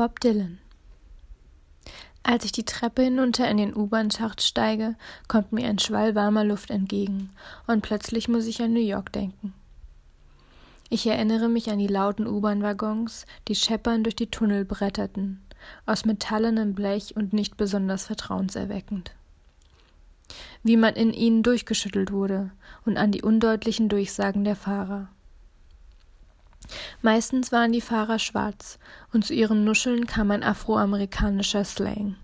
Bob Dylan. Als ich die Treppe hinunter in den U-Bahn-Schacht steige, kommt mir ein Schwall warmer Luft entgegen, und plötzlich muss ich an New York denken. Ich erinnere mich an die lauten U-Bahn-Waggons, die scheppern durch die Tunnel bretterten, aus metallenem Blech und nicht besonders vertrauenserweckend. Wie man in ihnen durchgeschüttelt wurde und an die undeutlichen Durchsagen der Fahrer. Meistens waren die Fahrer schwarz, und zu ihren Nuscheln kam ein afroamerikanischer Slang.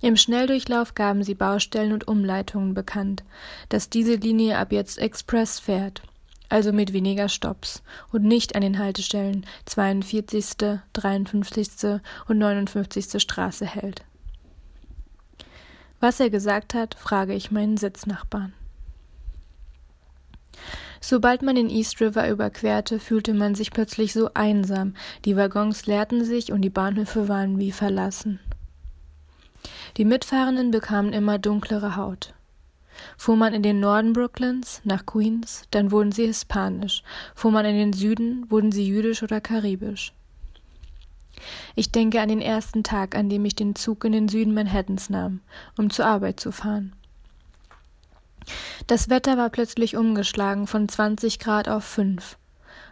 Im Schnelldurchlauf gaben sie Baustellen und Umleitungen bekannt, dass diese Linie ab jetzt Express fährt, also mit weniger Stops und nicht an den Haltestellen 42., 53. und 59. Straße hält. Was er gesagt hat, frage ich meinen Sitznachbarn. Sobald man den East River überquerte, fühlte man sich plötzlich so einsam, die Waggons leerten sich und die Bahnhöfe waren wie verlassen. Die Mitfahrenden bekamen immer dunklere Haut. Fuhr man in den Norden Brooklyns, nach Queens, dann wurden sie hispanisch, fuhr man in den Süden, wurden sie jüdisch oder karibisch. Ich denke an den ersten Tag, an dem ich den Zug in den Süden Manhattans nahm, um zur Arbeit zu fahren. Das Wetter war plötzlich umgeschlagen von 20 Grad auf 5.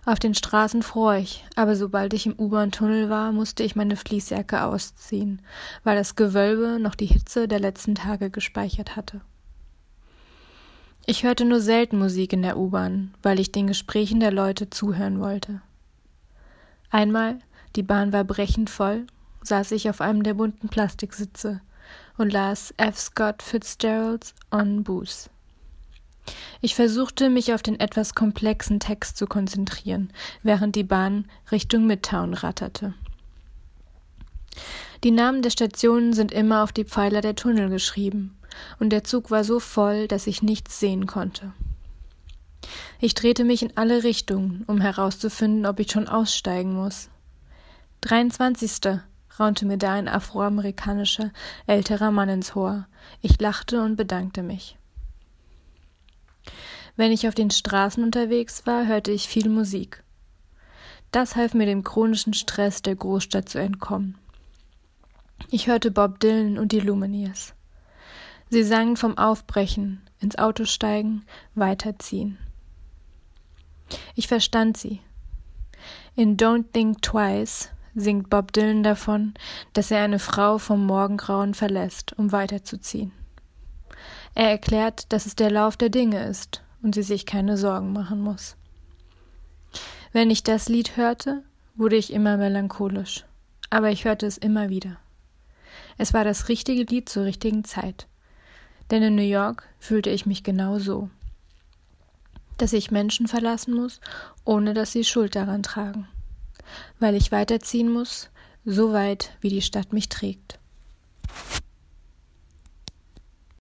Auf den Straßen fror ich, aber sobald ich im U-Bahn-Tunnel war, musste ich meine Fließjacke ausziehen, weil das Gewölbe noch die Hitze der letzten Tage gespeichert hatte. Ich hörte nur selten Musik in der U-Bahn, weil ich den Gesprächen der Leute zuhören wollte. Einmal, die Bahn war brechend voll, saß ich auf einem der bunten Plastiksitze und las F. Scott Fitzgeralds On Booze. Ich versuchte, mich auf den etwas komplexen Text zu konzentrieren, während die Bahn Richtung Midtown ratterte. Die Namen der Stationen sind immer auf die Pfeiler der Tunnel geschrieben, und der Zug war so voll, dass ich nichts sehen konnte. Ich drehte mich in alle Richtungen, um herauszufinden, ob ich schon aussteigen muss. 23. raunte mir da ein afroamerikanischer, älterer Mann ins Ohr. Ich lachte und bedankte mich. Wenn ich auf den Straßen unterwegs war, hörte ich viel Musik. Das half mir dem chronischen Stress der Großstadt zu entkommen. Ich hörte Bob Dylan und die Lumineers. Sie sangen vom Aufbrechen, ins Auto steigen, weiterziehen. Ich verstand sie. In Don't Think Twice singt Bob Dylan davon, dass er eine Frau vom Morgengrauen verlässt, um weiterzuziehen. Er erklärt, dass es der Lauf der Dinge ist und sie sich keine Sorgen machen muss. Wenn ich das Lied hörte, wurde ich immer melancholisch, aber ich hörte es immer wieder. Es war das richtige Lied zur richtigen Zeit. Denn in New York fühlte ich mich genau so. Dass ich Menschen verlassen muss, ohne dass sie Schuld daran tragen. Weil ich weiterziehen muss, so weit, wie die Stadt mich trägt.